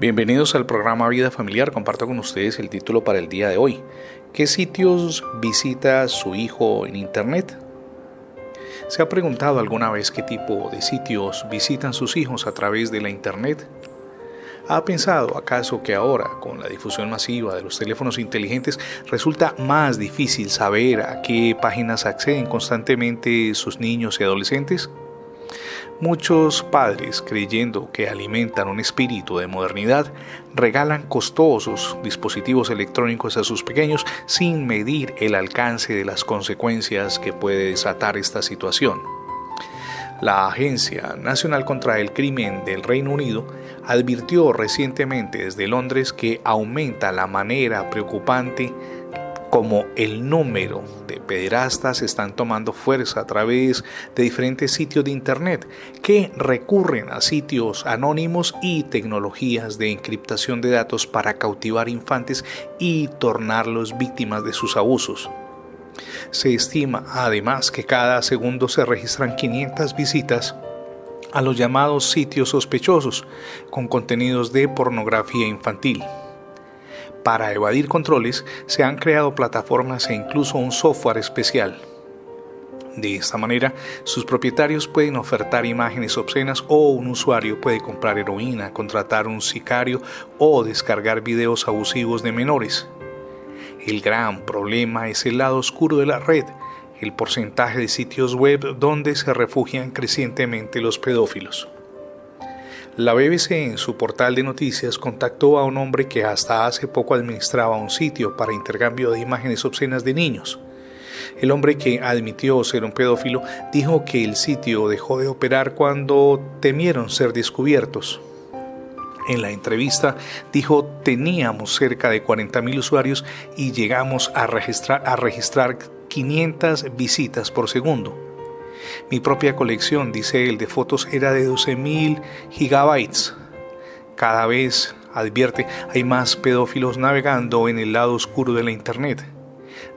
Bienvenidos al programa Vida Familiar. Comparto con ustedes el título para el día de hoy. ¿Qué sitios visita su hijo en Internet? ¿Se ha preguntado alguna vez qué tipo de sitios visitan sus hijos a través de la Internet? ¿Ha pensado acaso que ahora, con la difusión masiva de los teléfonos inteligentes, resulta más difícil saber a qué páginas acceden constantemente sus niños y adolescentes? Muchos padres, creyendo que alimentan un espíritu de modernidad, regalan costosos dispositivos electrónicos a sus pequeños sin medir el alcance de las consecuencias que puede desatar esta situación. La Agencia Nacional contra el Crimen del Reino Unido advirtió recientemente desde Londres que aumenta la manera preocupante como el número de pederastas están tomando fuerza a través de diferentes sitios de Internet que recurren a sitios anónimos y tecnologías de encriptación de datos para cautivar infantes y tornarlos víctimas de sus abusos. Se estima además que cada segundo se registran 500 visitas a los llamados sitios sospechosos con contenidos de pornografía infantil. Para evadir controles se han creado plataformas e incluso un software especial. De esta manera, sus propietarios pueden ofertar imágenes obscenas o un usuario puede comprar heroína, contratar un sicario o descargar videos abusivos de menores. El gran problema es el lado oscuro de la red, el porcentaje de sitios web donde se refugian crecientemente los pedófilos. La BBC en su portal de noticias contactó a un hombre que hasta hace poco administraba un sitio para intercambio de imágenes obscenas de niños. El hombre que admitió ser un pedófilo dijo que el sitio dejó de operar cuando temieron ser descubiertos. En la entrevista dijo teníamos cerca de 40.000 usuarios y llegamos a registrar, a registrar 500 visitas por segundo. Mi propia colección, dice él, de fotos era de 12.000 gigabytes. Cada vez, advierte, hay más pedófilos navegando en el lado oscuro de la Internet.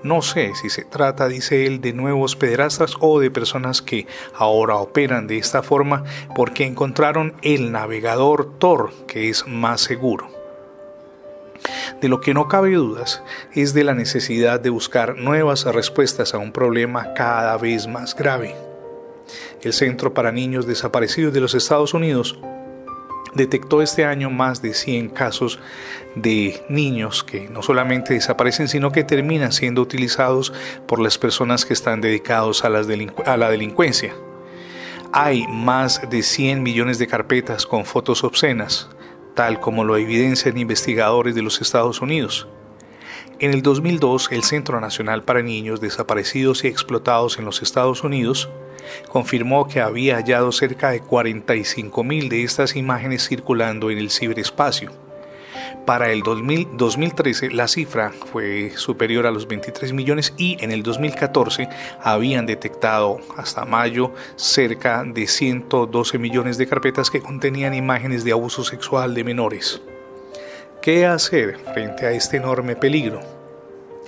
No sé si se trata, dice él, de nuevos pederastas o de personas que ahora operan de esta forma porque encontraron el navegador Tor, que es más seguro. De lo que no cabe dudas es de la necesidad de buscar nuevas respuestas a un problema cada vez más grave. El Centro para Niños Desaparecidos de los Estados Unidos detectó este año más de 100 casos de niños que no solamente desaparecen, sino que terminan siendo utilizados por las personas que están dedicados a, la delincuencia. Hay más de 100 millones de carpetas con fotos obscenas, tal como lo evidencian investigadores de los Estados Unidos. En el 2002, el Centro Nacional para Niños Desaparecidos y Explotados en los Estados Unidos confirmó que había hallado cerca de 45.000 de estas imágenes circulando en el ciberespacio. Para el 2013 la cifra fue superior a los 23 millones y en el 2014 habían detectado hasta mayo cerca de 112 millones de carpetas que contenían imágenes de abuso sexual de menores. ¿Qué hacer frente a este enorme peligro?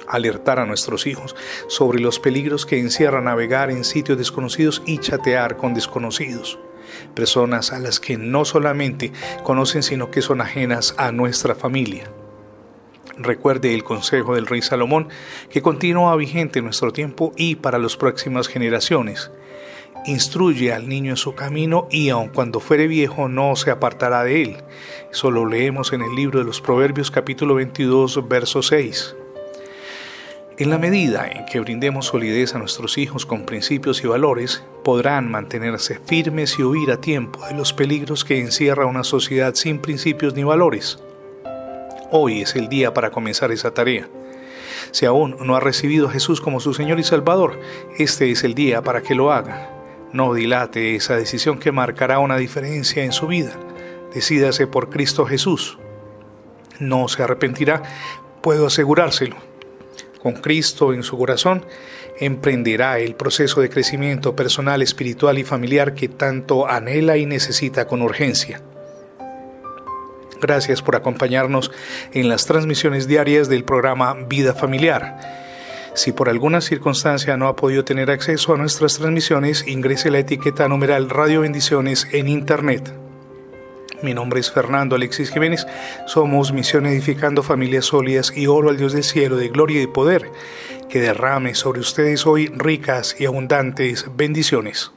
Alertar a nuestros hijos sobre los peligros que encierra navegar en sitios desconocidos y chatear con desconocidos, personas a las que no solamente conocen sino que son ajenas a nuestra familia. Recuerde el consejo del rey Salomón que continúa vigente en nuestro tiempo y para las próximas generaciones. Instruye al niño en su camino y aun cuando fuere viejo no se apartará de él. Eso lo leemos en el libro de los Proverbios capítulo 22 verso 6. En la medida en que brindemos solidez a nuestros hijos con principios y valores, podrán mantenerse firmes y huir a tiempo de los peligros que encierra una sociedad sin principios ni valores. Hoy es el día para comenzar esa tarea. Si aún no ha recibido a Jesús como su Señor y Salvador, este es el día para que lo haga. No dilate esa decisión que marcará una diferencia en su vida. Decídase por Cristo Jesús. No se arrepentirá, puedo asegurárselo con Cristo en su corazón, emprenderá el proceso de crecimiento personal, espiritual y familiar que tanto anhela y necesita con urgencia. Gracias por acompañarnos en las transmisiones diarias del programa Vida Familiar. Si por alguna circunstancia no ha podido tener acceso a nuestras transmisiones, ingrese la etiqueta numeral Radio Bendiciones en Internet. Mi nombre es Fernando Alexis Jiménez. Somos Misión Edificando Familias Sólidas y oro al Dios del cielo de gloria y de poder que derrame sobre ustedes hoy ricas y abundantes bendiciones.